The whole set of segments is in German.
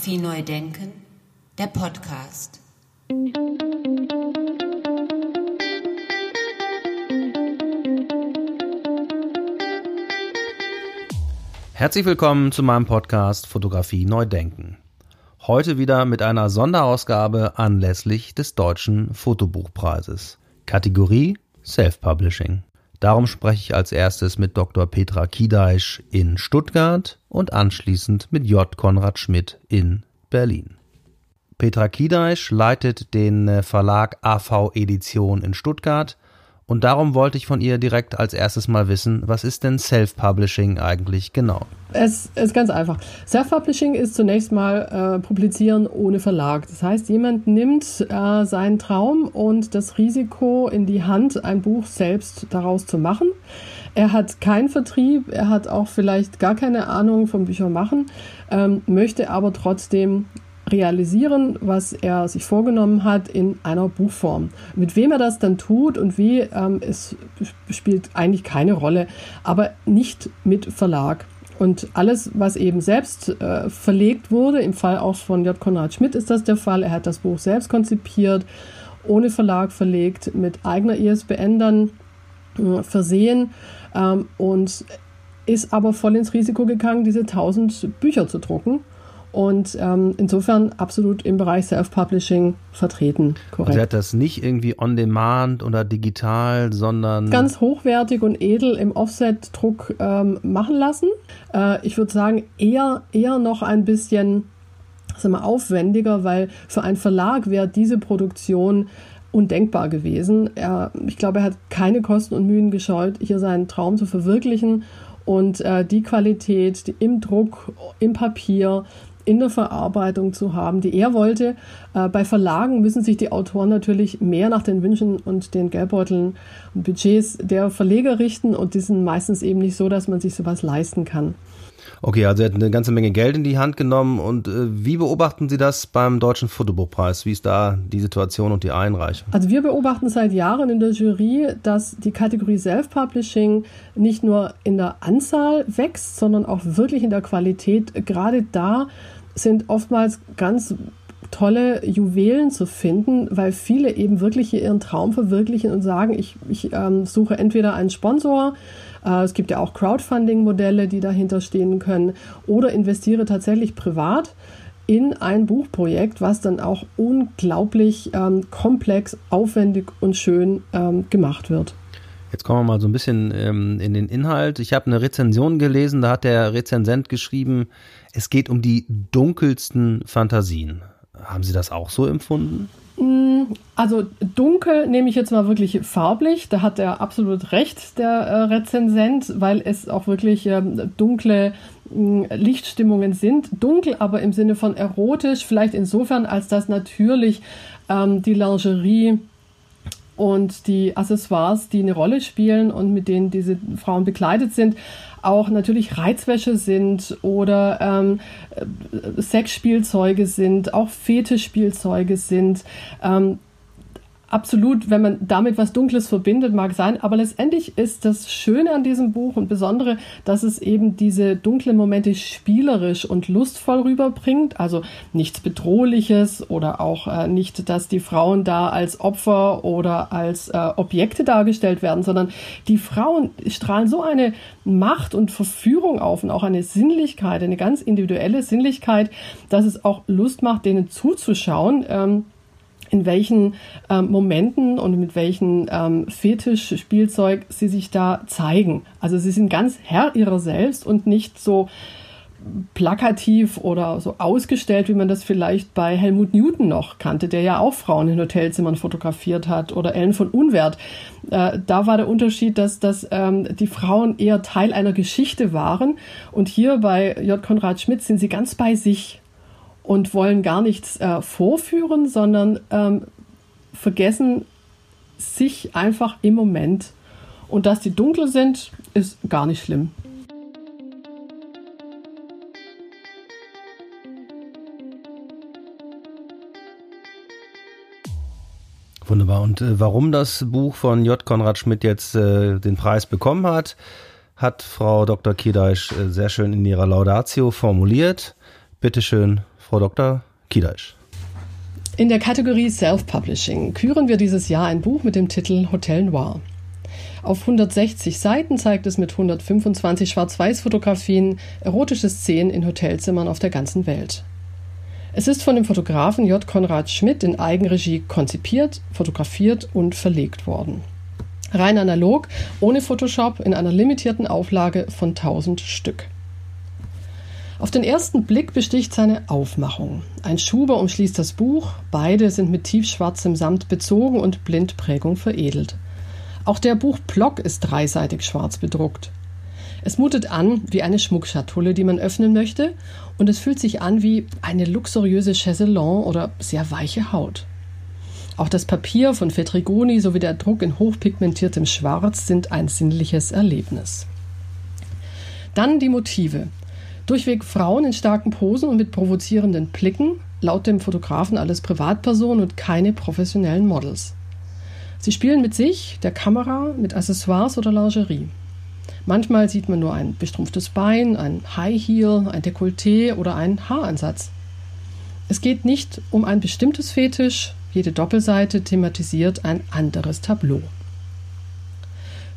Fotografie neu denken, der Podcast. Herzlich willkommen zu meinem Podcast Fotografie neu denken. Heute wieder mit einer Sonderausgabe anlässlich des Deutschen Fotobuchpreises. Kategorie Self-Publishing. Darum spreche ich als erstes mit Dr. Petra Kiedeich in Stuttgart und anschließend mit J. Konrad Schmidt in Berlin. Petra Kiedeich leitet den äh, Verlag AV Edition in Stuttgart und darum wollte ich von ihr direkt als erstes mal wissen, was ist denn Self-Publishing eigentlich genau? Es ist ganz einfach. Self-Publishing ist zunächst mal äh, Publizieren ohne Verlag. Das heißt, jemand nimmt äh, seinen Traum und das Risiko in die Hand, ein Buch selbst daraus zu machen. Er hat keinen Vertrieb, er hat auch vielleicht gar keine Ahnung vom Büchermachen, ähm, möchte aber trotzdem realisieren, was er sich vorgenommen hat in einer Buchform. Mit wem er das dann tut und wie, ähm, es spielt eigentlich keine Rolle, aber nicht mit Verlag. Und alles, was eben selbst äh, verlegt wurde, im Fall auch von J. Konrad Schmidt ist das der Fall, er hat das Buch selbst konzipiert, ohne Verlag verlegt, mit eigener ISBN dann äh, versehen ähm, und ist aber voll ins Risiko gegangen, diese 1000 Bücher zu drucken und ähm, insofern absolut im Bereich Self-Publishing vertreten. Korrekt. Also er hat das nicht irgendwie on demand oder digital, sondern ganz hochwertig und edel im Offset-Druck ähm, machen lassen. Äh, ich würde sagen eher eher noch ein bisschen sagen wir, aufwendiger, weil für einen Verlag wäre diese Produktion undenkbar gewesen. Er, ich glaube, er hat keine Kosten und Mühen gescheut, hier seinen Traum zu verwirklichen. Und äh, die Qualität die im Druck, im Papier, in der Verarbeitung zu haben, die er wollte. Äh, bei Verlagen müssen sich die Autoren natürlich mehr nach den Wünschen und den Geldbeuteln und Budgets der Verleger richten und die sind meistens eben nicht so, dass man sich sowas leisten kann. Okay, also er hat eine ganze Menge Geld in die Hand genommen. Und äh, wie beobachten Sie das beim Deutschen Fotobuchpreis? Wie ist da die Situation und die Einreichung? Also wir beobachten seit Jahren in der Jury, dass die Kategorie Self-Publishing nicht nur in der Anzahl wächst, sondern auch wirklich in der Qualität. Gerade da sind oftmals ganz tolle Juwelen zu finden, weil viele eben wirklich ihren Traum verwirklichen und sagen, ich, ich ähm, suche entweder einen Sponsor, äh, es gibt ja auch Crowdfunding-Modelle, die dahinter stehen können, oder investiere tatsächlich privat in ein Buchprojekt, was dann auch unglaublich ähm, komplex, aufwendig und schön ähm, gemacht wird. Jetzt kommen wir mal so ein bisschen ähm, in den Inhalt. Ich habe eine Rezension gelesen, da hat der Rezensent geschrieben, es geht um die dunkelsten Fantasien. Haben Sie das auch so empfunden? Mm, also dunkel nehme ich jetzt mal wirklich farblich. Da hat er absolut recht, der äh, Rezensent, weil es auch wirklich ähm, dunkle mm, Lichtstimmungen sind. Dunkel aber im Sinne von erotisch, vielleicht insofern, als dass natürlich ähm, die Lingerie und die Accessoires, die eine Rolle spielen und mit denen diese Frauen bekleidet sind, auch natürlich Reizwäsche sind oder ähm, Sexspielzeuge sind, auch Fetischspielzeuge sind. Ähm, absolut, wenn man damit was Dunkles verbindet, mag sein. Aber letztendlich ist das Schöne an diesem Buch und Besondere, dass es eben diese dunklen Momente spielerisch und lustvoll rüberbringt. Also nichts Bedrohliches oder auch äh, nicht, dass die Frauen da als Opfer oder als äh, Objekte dargestellt werden, sondern die Frauen strahlen so eine Macht und Verführung auf und auch eine Sinnlichkeit, eine ganz individuelle Sinnlichkeit, dass es auch Lust macht, denen zuzuschauen. Ähm, in welchen ähm, Momenten und mit welchem ähm, Fetisch-Spielzeug sie sich da zeigen. Also sie sind ganz Herr ihrer selbst und nicht so plakativ oder so ausgestellt, wie man das vielleicht bei Helmut Newton noch kannte, der ja auch Frauen in Hotelzimmern fotografiert hat, oder Ellen von Unwert. Äh, da war der Unterschied, dass, dass ähm, die Frauen eher Teil einer Geschichte waren und hier bei J. Konrad Schmidt sind sie ganz bei sich und wollen gar nichts äh, vorführen, sondern ähm, vergessen sich einfach im Moment. Und dass die dunkel sind, ist gar nicht schlimm. Wunderbar. Und äh, warum das Buch von J. Konrad Schmidt jetzt äh, den Preis bekommen hat, hat Frau Dr. Kiedeich äh, sehr schön in ihrer Laudatio formuliert. Bitte schön, Frau Dr. Kiedesch. In der Kategorie Self-Publishing küren wir dieses Jahr ein Buch mit dem Titel Hotel Noir. Auf 160 Seiten zeigt es mit 125 Schwarz-Weiß-Fotografien erotische Szenen in Hotelzimmern auf der ganzen Welt. Es ist von dem Fotografen J. Konrad Schmidt in Eigenregie konzipiert, fotografiert und verlegt worden. Rein analog, ohne Photoshop, in einer limitierten Auflage von 1000 Stück. Auf den ersten Blick besticht seine Aufmachung. Ein Schuber umschließt das Buch, beide sind mit tiefschwarzem Samt bezogen und Blindprägung veredelt. Auch der Buchblock ist dreiseitig schwarz bedruckt. Es mutet an wie eine Schmuckschatulle, die man öffnen möchte, und es fühlt sich an wie eine luxuriöse Chaiselon oder sehr weiche Haut. Auch das Papier von Fetrigoni sowie der Druck in hochpigmentiertem Schwarz sind ein sinnliches Erlebnis. Dann die Motive. Durchweg Frauen in starken Posen und mit provozierenden Blicken, laut dem Fotografen alles Privatpersonen und keine professionellen Models. Sie spielen mit sich, der Kamera, mit Accessoires oder Lingerie. Manchmal sieht man nur ein bestrumpftes Bein, ein High Heel, ein Dekolleté oder einen Haaransatz. Es geht nicht um ein bestimmtes Fetisch, jede Doppelseite thematisiert ein anderes Tableau.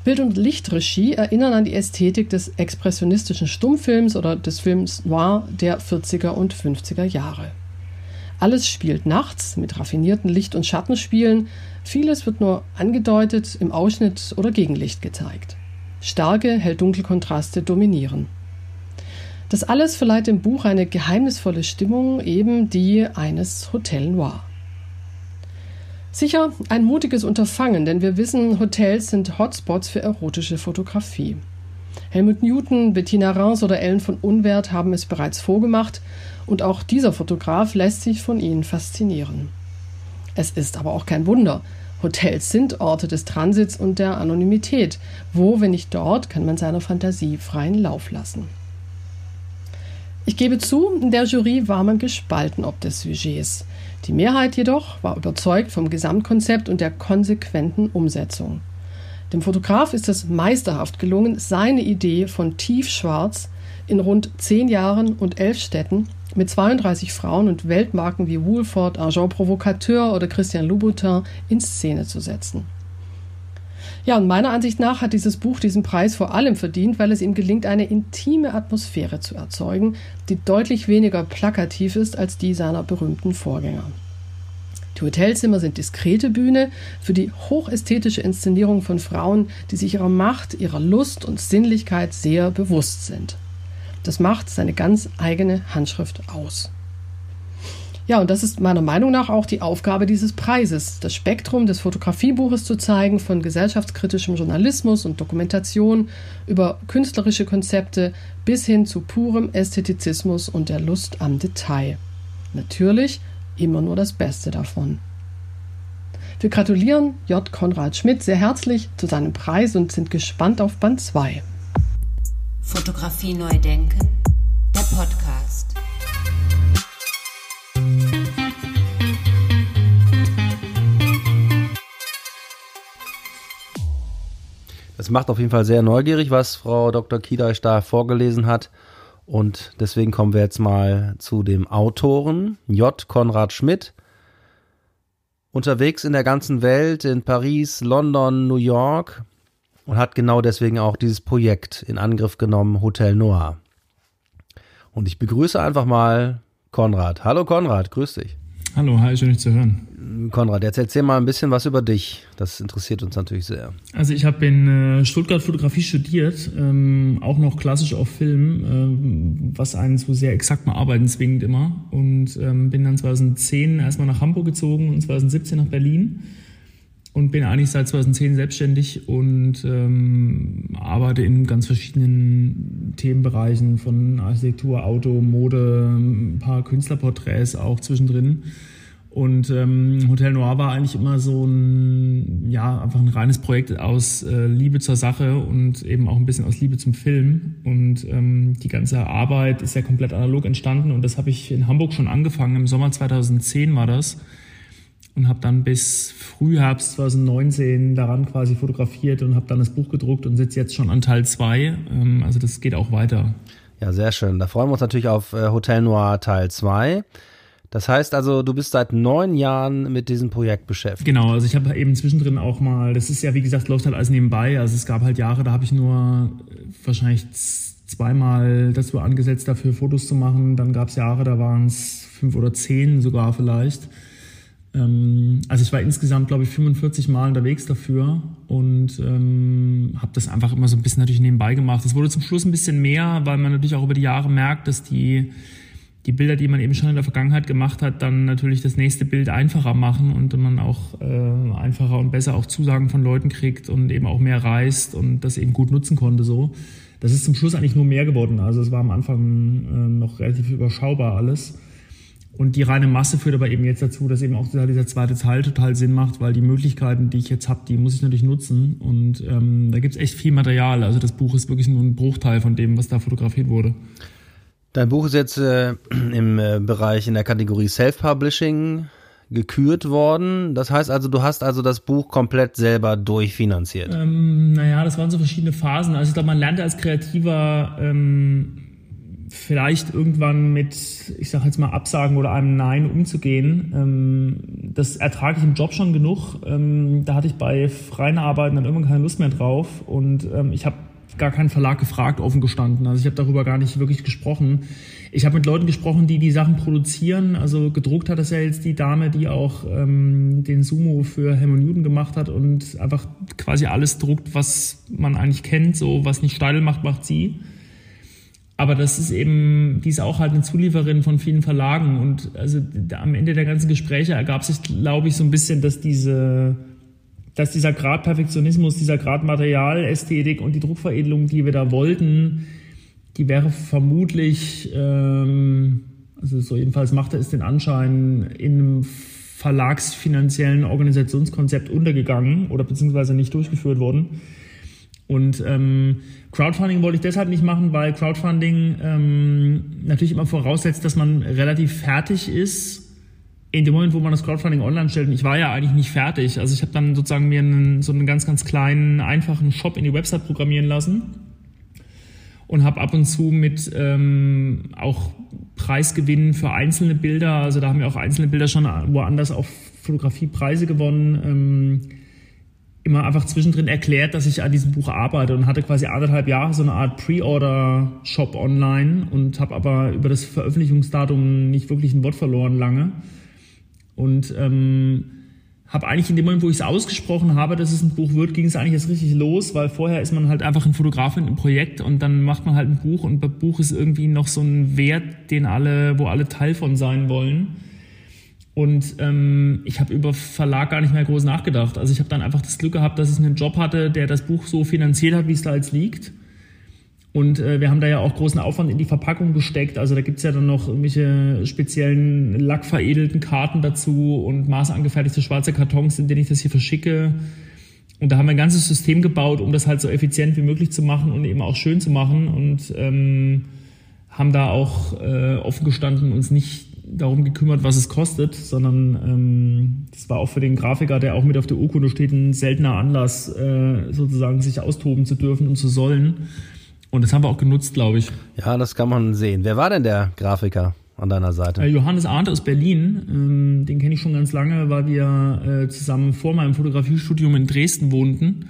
Bild- und Lichtregie erinnern an die Ästhetik des expressionistischen Stummfilms oder des Films Noir der 40er und 50er Jahre. Alles spielt nachts mit raffinierten Licht- und Schattenspielen, vieles wird nur angedeutet, im Ausschnitt oder Gegenlicht gezeigt. Starke Hell-Dunkel-Kontraste dominieren. Das alles verleiht dem Buch eine geheimnisvolle Stimmung, eben die eines Hotel Noir. Sicher ein mutiges Unterfangen, denn wir wissen, Hotels sind Hotspots für erotische Fotografie. Helmut Newton, Bettina Rance oder Ellen von Unwert haben es bereits vorgemacht und auch dieser Fotograf lässt sich von ihnen faszinieren. Es ist aber auch kein Wunder. Hotels sind Orte des Transits und der Anonymität. Wo, wenn nicht dort, kann man seiner Fantasie freien Lauf lassen. Ich gebe zu, in der Jury war man gespalten ob des Sujets. Die Mehrheit jedoch war überzeugt vom Gesamtkonzept und der konsequenten Umsetzung. Dem Fotograf ist es meisterhaft gelungen, seine Idee von Tiefschwarz in rund zehn Jahren und elf Städten mit 32 Frauen und Weltmarken wie Woolford, Argent Provocateur oder Christian Louboutin in Szene zu setzen. Ja, und meiner Ansicht nach hat dieses Buch diesen Preis vor allem verdient, weil es ihm gelingt, eine intime Atmosphäre zu erzeugen, die deutlich weniger plakativ ist als die seiner berühmten Vorgänger. Die Hotelzimmer sind diskrete Bühne für die hochästhetische Inszenierung von Frauen, die sich ihrer Macht, ihrer Lust und Sinnlichkeit sehr bewusst sind. Das macht seine ganz eigene Handschrift aus. Ja, und das ist meiner Meinung nach auch die Aufgabe dieses Preises, das Spektrum des Fotografiebuches zu zeigen, von gesellschaftskritischem Journalismus und Dokumentation über künstlerische Konzepte bis hin zu purem Ästhetizismus und der Lust am Detail. Natürlich immer nur das Beste davon. Wir gratulieren J. Konrad Schmidt sehr herzlich zu seinem Preis und sind gespannt auf Band 2. Fotografie neu denken, der Podcast. Das macht auf jeden Fall sehr neugierig, was Frau Dr. Kiedeich da vorgelesen hat. Und deswegen kommen wir jetzt mal zu dem Autoren J. Konrad Schmidt. Unterwegs in der ganzen Welt, in Paris, London, New York und hat genau deswegen auch dieses Projekt in Angriff genommen, Hotel Noir. Und ich begrüße einfach mal Konrad. Hallo Konrad, grüß dich. Hallo, hi, schön dich zu hören. Konrad, jetzt erzähl mal ein bisschen was über dich. Das interessiert uns natürlich sehr. Also ich habe in äh, Stuttgart Fotografie studiert, ähm, auch noch klassisch auf Film, ähm, was einen zu sehr exaktem Arbeiten zwingt immer. Und ähm, bin dann 2010 erstmal nach Hamburg gezogen und 2017 nach Berlin und bin eigentlich seit 2010 selbstständig und ähm, arbeite in ganz verschiedenen Themenbereichen von Architektur, Auto, Mode, ein paar Künstlerporträts auch zwischendrin. Und ähm, Hotel Noir war eigentlich immer so ein, ja, einfach ein reines Projekt aus äh, Liebe zur Sache und eben auch ein bisschen aus Liebe zum Film. Und ähm, die ganze Arbeit ist ja komplett analog entstanden und das habe ich in Hamburg schon angefangen. Im Sommer 2010 war das und habe dann bis Frühherbst 2019 daran quasi fotografiert und habe dann das Buch gedruckt und sitze jetzt schon an Teil 2. Ähm, also das geht auch weiter. Ja, sehr schön. Da freuen wir uns natürlich auf äh, Hotel Noir Teil 2. Das heißt also, du bist seit neun Jahren mit diesem Projekt beschäftigt. Genau, also ich habe eben zwischendrin auch mal, das ist ja wie gesagt, läuft halt alles nebenbei. Also es gab halt Jahre, da habe ich nur äh, wahrscheinlich zweimal dazu angesetzt, dafür Fotos zu machen. Dann gab es Jahre, da waren es fünf oder zehn sogar vielleicht. Ähm, also ich war insgesamt, glaube ich, 45 Mal unterwegs dafür und ähm, habe das einfach immer so ein bisschen natürlich nebenbei gemacht. Es wurde zum Schluss ein bisschen mehr, weil man natürlich auch über die Jahre merkt, dass die die Bilder, die man eben schon in der Vergangenheit gemacht hat, dann natürlich das nächste Bild einfacher machen und man auch äh, einfacher und besser auch Zusagen von Leuten kriegt und eben auch mehr reist und das eben gut nutzen konnte so. Das ist zum Schluss eigentlich nur mehr geworden. Also es war am Anfang äh, noch relativ überschaubar alles. Und die reine Masse führt aber eben jetzt dazu, dass eben auch dieser zweite Teil total Sinn macht, weil die Möglichkeiten, die ich jetzt habe, die muss ich natürlich nutzen. Und ähm, da gibt's echt viel Material. Also das Buch ist wirklich nur ein Bruchteil von dem, was da fotografiert wurde. Dein Buch ist jetzt äh, im äh, Bereich in der Kategorie Self-Publishing gekürt worden. Das heißt also, du hast also das Buch komplett selber durchfinanziert. Ähm, naja, das waren so verschiedene Phasen. Also ich glaube, man lernte als Kreativer ähm, vielleicht irgendwann mit, ich sage jetzt mal, Absagen oder einem Nein umzugehen. Ähm, das ertrage ich im Job schon genug. Ähm, da hatte ich bei freien Arbeiten dann irgendwann keine Lust mehr drauf. Und ähm, ich habe gar keinen Verlag gefragt, offen gestanden. Also ich habe darüber gar nicht wirklich gesprochen. Ich habe mit Leuten gesprochen, die die Sachen produzieren. Also gedruckt hat es ja jetzt die Dame, die auch ähm, den Sumo für Helmut Newton gemacht hat und einfach quasi alles druckt, was man eigentlich kennt. So was nicht Steidel macht, macht sie. Aber das ist eben, die ist auch halt eine Zulieferin von vielen Verlagen. Und also am Ende der ganzen Gespräche ergab sich, glaube ich, so ein bisschen, dass diese dass dieser Grad Perfektionismus, dieser Grad Materialästhetik und die Druckveredelung, die wir da wollten, die wäre vermutlich, ähm, also so jedenfalls machte es den Anschein, in einem verlagsfinanziellen Organisationskonzept untergegangen oder beziehungsweise nicht durchgeführt worden. Und ähm, Crowdfunding wollte ich deshalb nicht machen, weil Crowdfunding ähm, natürlich immer voraussetzt, dass man relativ fertig ist in dem Moment, wo man das Crowdfunding online stellt, und ich war ja eigentlich nicht fertig, also ich habe dann sozusagen mir einen, so einen ganz, ganz kleinen, einfachen Shop in die Website programmieren lassen und habe ab und zu mit ähm, auch Preisgewinnen für einzelne Bilder, also da haben wir auch einzelne Bilder schon woanders auf Fotografiepreise gewonnen, ähm, immer einfach zwischendrin erklärt, dass ich an diesem Buch arbeite und hatte quasi anderthalb Jahre so eine Art Pre-Order-Shop online und habe aber über das Veröffentlichungsdatum nicht wirklich ein Wort verloren lange und ähm, habe eigentlich in dem Moment, wo ich es ausgesprochen habe, dass es ein Buch wird, ging es eigentlich erst richtig los, weil vorher ist man halt einfach ein Fotograf in einem Projekt und dann macht man halt ein Buch und bei Buch ist irgendwie noch so ein Wert, den alle, wo alle Teil von sein wollen. Und ähm, ich habe über Verlag gar nicht mehr groß nachgedacht. Also ich habe dann einfach das Glück gehabt, dass ich einen Job hatte, der das Buch so finanziert hat, wie es da jetzt liegt. Und äh, wir haben da ja auch großen Aufwand in die Verpackung gesteckt. Also da gibt's ja dann noch irgendwelche speziellen lackveredelten Karten dazu und maßangefertigte schwarze Kartons, in denen ich das hier verschicke. Und da haben wir ein ganzes System gebaut, um das halt so effizient wie möglich zu machen und eben auch schön zu machen. Und ähm, haben da auch äh, offen gestanden, uns nicht darum gekümmert, was es kostet, sondern ähm, das war auch für den Grafiker, der auch mit auf der Urkunde steht, ein seltener Anlass, äh, sozusagen sich austoben zu dürfen und zu sollen. Und das haben wir auch genutzt, glaube ich. Ja, das kann man sehen. Wer war denn der Grafiker an deiner Seite? Äh, Johannes Arndt aus Berlin. Ähm, den kenne ich schon ganz lange, weil wir äh, zusammen vor meinem Fotografiestudium in Dresden wohnten.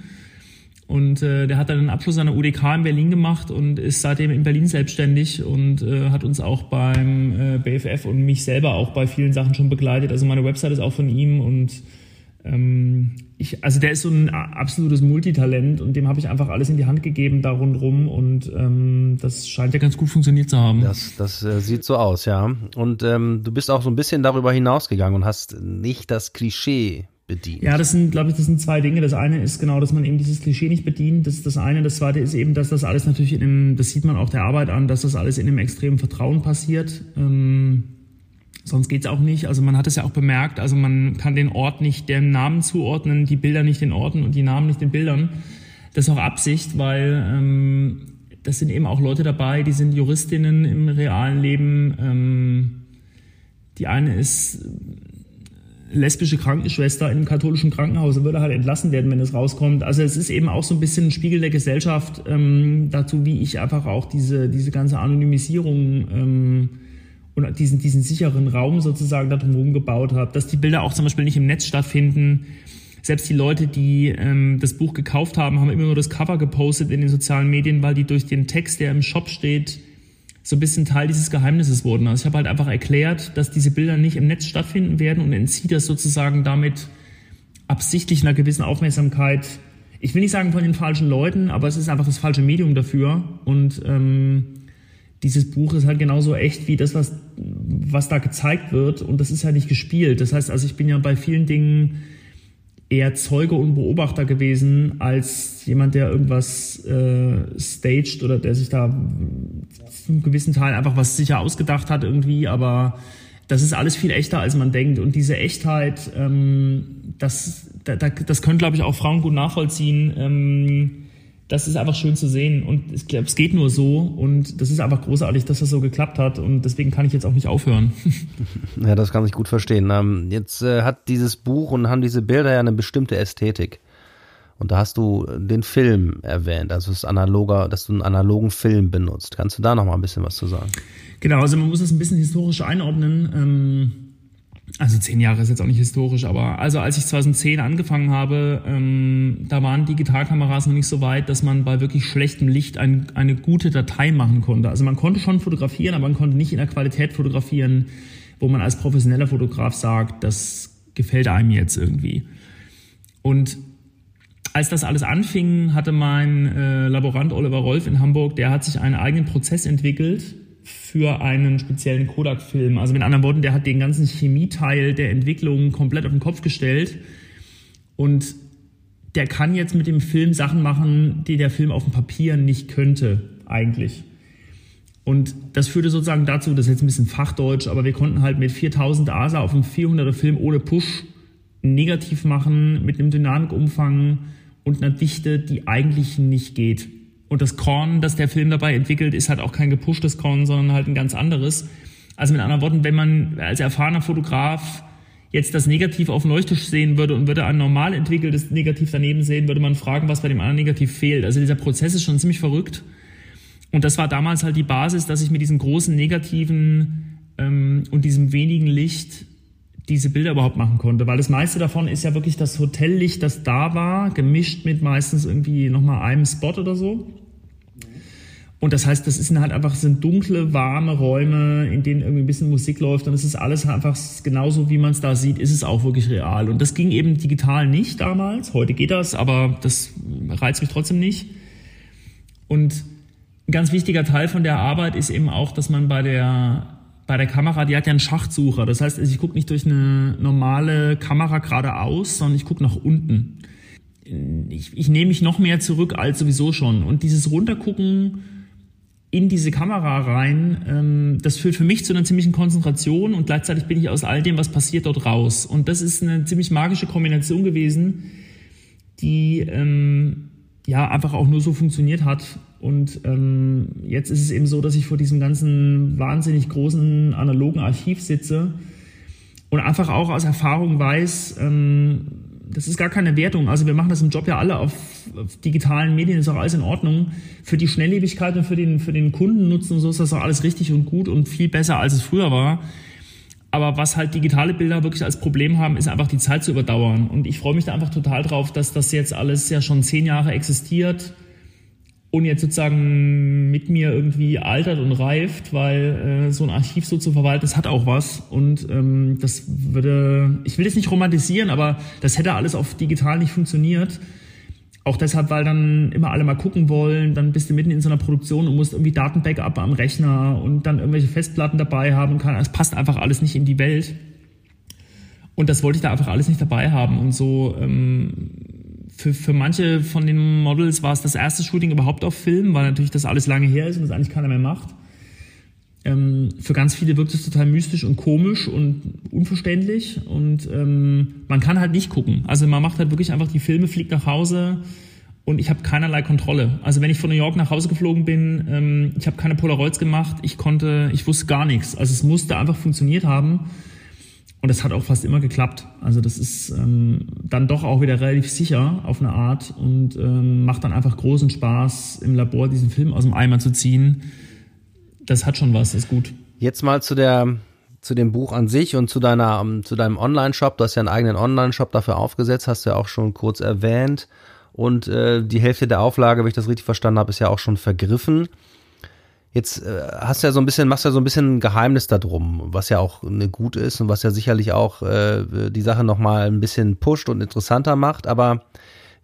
Und äh, der hat dann den Abschluss an der UDK in Berlin gemacht und ist seitdem in Berlin selbstständig und äh, hat uns auch beim äh, BFF und mich selber auch bei vielen Sachen schon begleitet. Also meine Website ist auch von ihm und ähm, ich, also der ist so ein absolutes Multitalent und dem habe ich einfach alles in die Hand gegeben da rundrum und ähm, das scheint ja ganz gut funktioniert zu haben. Das, das äh, sieht so aus, ja. Und ähm, du bist auch so ein bisschen darüber hinausgegangen und hast nicht das Klischee bedient. Ja, das sind, glaube ich, das sind zwei Dinge. Das eine ist genau, dass man eben dieses Klischee nicht bedient. Das ist das eine. Das zweite ist eben, dass das alles natürlich in einem, das sieht man auch der Arbeit an, dass das alles in einem extremen Vertrauen passiert. Ähm, Sonst geht's auch nicht. Also man hat es ja auch bemerkt, also man kann den Ort nicht dem Namen zuordnen, die Bilder nicht den Orten und die Namen nicht den Bildern. Das ist auch Absicht, weil ähm, das sind eben auch Leute dabei, die sind Juristinnen im realen Leben. Ähm, die eine ist lesbische Krankenschwester in einem katholischen Krankenhaus würde halt entlassen werden, wenn es rauskommt. Also es ist eben auch so ein bisschen ein Spiegel der Gesellschaft ähm, dazu, wie ich einfach auch diese, diese ganze Anonymisierung ähm, und diesen, diesen sicheren Raum sozusagen da drumherum gebaut habe, dass die Bilder auch zum Beispiel nicht im Netz stattfinden. Selbst die Leute, die ähm, das Buch gekauft haben, haben immer nur das Cover gepostet in den sozialen Medien, weil die durch den Text, der im Shop steht, so ein bisschen Teil dieses Geheimnisses wurden. Also ich habe halt einfach erklärt, dass diese Bilder nicht im Netz stattfinden werden und entzieht das sozusagen damit absichtlich einer gewissen Aufmerksamkeit. Ich will nicht sagen von den falschen Leuten, aber es ist einfach das falsche Medium dafür. Und ähm, dieses Buch ist halt genauso echt wie das, was, was da gezeigt wird. Und das ist ja nicht gespielt. Das heißt, also ich bin ja bei vielen Dingen eher Zeuge und Beobachter gewesen, als jemand, der irgendwas äh, staged oder der sich da zu einem gewissen Teil einfach was sicher ausgedacht hat irgendwie. Aber das ist alles viel echter, als man denkt. Und diese Echtheit, ähm, das, da, das können, glaube ich, auch Frauen gut nachvollziehen. Ähm, das ist einfach schön zu sehen und ich glaube, es geht nur so und das ist einfach großartig, dass das so geklappt hat und deswegen kann ich jetzt auch nicht aufhören. Ja, das kann ich gut verstehen. Ähm, jetzt äh, hat dieses Buch und haben diese Bilder ja eine bestimmte Ästhetik. Und da hast du den Film erwähnt, also das analoger, dass du einen analogen Film benutzt. Kannst du da noch mal ein bisschen was zu sagen? Genau, also man muss das ein bisschen historisch einordnen. Also zehn Jahre ist jetzt auch nicht historisch, aber also als ich 2010 angefangen habe, ähm, da waren Digitalkameras noch nicht so weit, dass man bei wirklich schlechtem Licht ein, eine gute Datei machen konnte. Also man konnte schon fotografieren, aber man konnte nicht in der Qualität fotografieren, wo man als professioneller Fotograf sagt, das gefällt einem jetzt irgendwie. Und als das alles anfing, hatte mein äh, Laborant Oliver Rolf in Hamburg, der hat sich einen eigenen Prozess entwickelt, für einen speziellen Kodak-Film. Also mit anderen Worten, der hat den ganzen Chemieteil der Entwicklung komplett auf den Kopf gestellt und der kann jetzt mit dem Film Sachen machen, die der Film auf dem Papier nicht könnte, eigentlich. Und das führte sozusagen dazu, das ist jetzt ein bisschen Fachdeutsch, aber wir konnten halt mit 4000 ASA auf einem 400er Film ohne Push negativ machen, mit einem Dynamikumfang und einer Dichte, die eigentlich nicht geht. Und das Korn, das der Film dabei entwickelt, ist halt auch kein gepushtes Korn, sondern halt ein ganz anderes. Also mit anderen Worten, wenn man als erfahrener Fotograf jetzt das Negativ auf dem Leuchttisch sehen würde und würde ein normal entwickeltes Negativ daneben sehen, würde man fragen, was bei dem anderen Negativ fehlt. Also dieser Prozess ist schon ziemlich verrückt. Und das war damals halt die Basis, dass ich mit diesen großen Negativen ähm, und diesem wenigen Licht diese Bilder überhaupt machen konnte, weil das meiste davon ist ja wirklich das Hotellicht, das da war, gemischt mit meistens irgendwie nochmal einem Spot oder so. Und das heißt, das sind halt einfach, sind dunkle, warme Räume, in denen irgendwie ein bisschen Musik läuft und es ist alles einfach genauso, wie man es da sieht, ist es auch wirklich real. Und das ging eben digital nicht damals. Heute geht das, aber das reizt mich trotzdem nicht. Und ein ganz wichtiger Teil von der Arbeit ist eben auch, dass man bei der bei der Kamera, die hat ja einen Schachtsucher. Das heißt, ich gucke nicht durch eine normale Kamera geradeaus, sondern ich gucke nach unten. Ich, ich nehme mich noch mehr zurück als sowieso schon. Und dieses Runtergucken in diese Kamera rein, ähm, das führt für mich zu einer ziemlichen Konzentration und gleichzeitig bin ich aus all dem, was passiert, dort raus. Und das ist eine ziemlich magische Kombination gewesen, die ähm, ja einfach auch nur so funktioniert hat. Und ähm, jetzt ist es eben so, dass ich vor diesem ganzen wahnsinnig großen analogen Archiv sitze und einfach auch aus Erfahrung weiß, ähm, das ist gar keine Wertung. Also wir machen das im Job ja alle auf, auf, digitalen Medien, ist auch alles in Ordnung. Für die Schnelllebigkeit und für den, für den Kundennutzen und so ist das auch alles richtig und gut und viel besser, als es früher war. Aber was halt digitale Bilder wirklich als Problem haben, ist einfach die Zeit zu überdauern. Und ich freue mich da einfach total drauf, dass das jetzt alles ja schon zehn Jahre existiert und jetzt sozusagen mit mir irgendwie altert und reift, weil äh, so ein Archiv so zu verwalten, das hat auch was. Und ähm, das würde, ich will das nicht romantisieren, aber das hätte alles auf digital nicht funktioniert. Auch deshalb, weil dann immer alle mal gucken wollen, dann bist du mitten in so einer Produktion und musst irgendwie Datenbackup am Rechner und dann irgendwelche Festplatten dabei haben. Kann, es passt einfach alles nicht in die Welt. Und das wollte ich da einfach alles nicht dabei haben. Und so ähm, für, für manche von den Models war es das erste Shooting überhaupt auf Film, weil natürlich das alles lange her ist und das eigentlich keiner mehr macht. Ähm, für ganz viele wirkt es total mystisch und komisch und unverständlich und ähm, man kann halt nicht gucken. Also man macht halt wirklich einfach die Filme, fliegt nach Hause und ich habe keinerlei Kontrolle. Also wenn ich von New York nach Hause geflogen bin, ähm, ich habe keine Polaroids gemacht, ich konnte, ich wusste gar nichts. Also es musste einfach funktioniert haben. Und das hat auch fast immer geklappt. Also das ist ähm, dann doch auch wieder relativ sicher auf eine Art und ähm, macht dann einfach großen Spaß, im Labor diesen Film aus dem Eimer zu ziehen. Das hat schon was, das ist gut. Jetzt mal zu der zu dem Buch an sich und zu deiner zu deinem Online-Shop. Du hast ja einen eigenen Online-Shop dafür aufgesetzt, hast du ja auch schon kurz erwähnt. Und äh, die Hälfte der Auflage, wenn ich das richtig verstanden habe, ist ja auch schon vergriffen. Jetzt äh, hast du ja so ein bisschen, machst du ja so ein bisschen ein Geheimnis darum, was ja auch ne, gut ist und was ja sicherlich auch äh, die Sache nochmal ein bisschen pusht und interessanter macht. Aber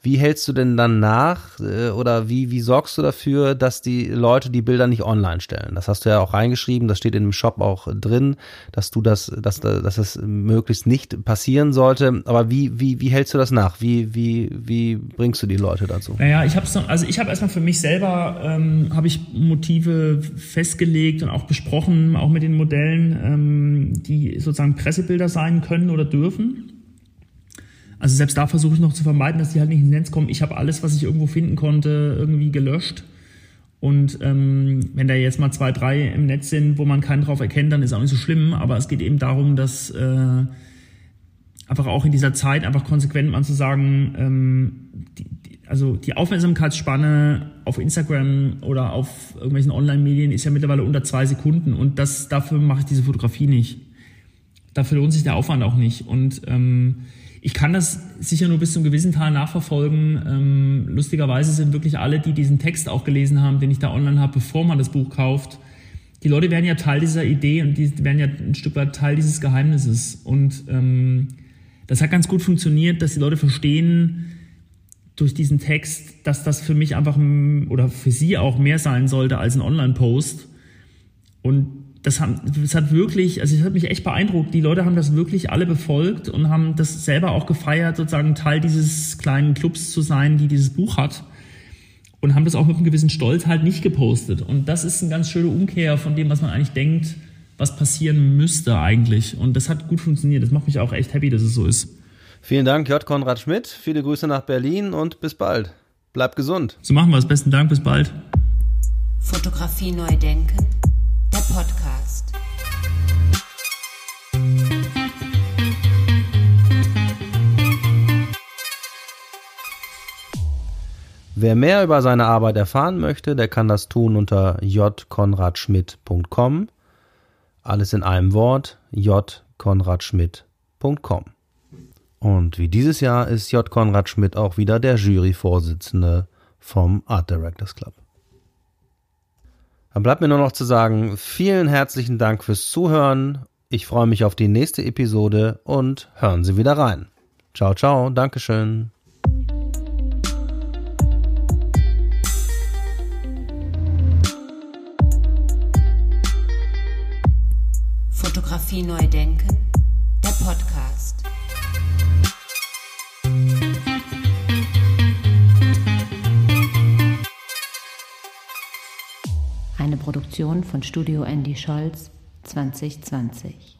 wie hältst du denn dann nach äh, oder wie, wie sorgst du dafür, dass die Leute die Bilder nicht online stellen? Das hast du ja auch reingeschrieben, das steht in dem Shop auch drin, dass du das, dass, dass das möglichst nicht passieren sollte. Aber wie, wie, wie hältst du das nach? Wie, wie, wie bringst du die Leute dazu? Naja, ich habe also ich habe erstmal für mich selber ähm, habe ich Motive festgelegt und auch besprochen, auch mit den Modellen, ähm, die sozusagen Pressebilder sein können oder dürfen. Also selbst da versuche ich noch zu vermeiden, dass die halt nicht ins Netz kommen. Ich habe alles, was ich irgendwo finden konnte, irgendwie gelöscht. Und ähm, wenn da jetzt mal zwei, drei im Netz sind, wo man keinen drauf erkennt, dann ist auch nicht so schlimm. Aber es geht eben darum, dass äh, einfach auch in dieser Zeit einfach konsequent mal zu sagen, ähm, die, die, also die Aufmerksamkeitsspanne auf Instagram oder auf irgendwelchen Online-Medien ist ja mittlerweile unter zwei Sekunden und das dafür mache ich diese Fotografie nicht. Dafür lohnt sich der Aufwand auch nicht. Und ähm, ich kann das sicher nur bis zum gewissen Teil nachverfolgen. Ähm, lustigerweise sind wirklich alle, die diesen Text auch gelesen haben, den ich da online habe, bevor man das Buch kauft. Die Leute werden ja Teil dieser Idee und die werden ja ein Stück weit Teil dieses Geheimnisses. Und ähm, das hat ganz gut funktioniert, dass die Leute verstehen durch diesen Text, dass das für mich einfach oder für sie auch mehr sein sollte als ein Online-Post. Und das, haben, das hat wirklich, also es hat mich echt beeindruckt. Die Leute haben das wirklich alle befolgt und haben das selber auch gefeiert, sozusagen Teil dieses kleinen Clubs zu sein, die dieses Buch hat. Und haben das auch mit einem gewissen Stolz halt nicht gepostet. Und das ist eine ganz schöne Umkehr von dem, was man eigentlich denkt, was passieren müsste eigentlich. Und das hat gut funktioniert. Das macht mich auch echt happy, dass es so ist. Vielen Dank, J. Konrad Schmidt. Viele Grüße nach Berlin und bis bald. Bleib gesund. So machen wir es. Besten Dank. Bis bald. Fotografie neu denken Wer mehr über seine Arbeit erfahren möchte, der kann das tun unter jkonradschmidt.com. Alles in einem Wort, jkonradschmidt.com. Und wie dieses Jahr ist J. Konrad Schmidt auch wieder der Juryvorsitzende vom Art Directors Club. Dann bleibt mir nur noch zu sagen, vielen herzlichen Dank fürs Zuhören. Ich freue mich auf die nächste Episode und hören Sie wieder rein. Ciao, ciao, Dankeschön. Fotografie neu denken, der Podcast. Eine Produktion von Studio Andy Scholz 2020.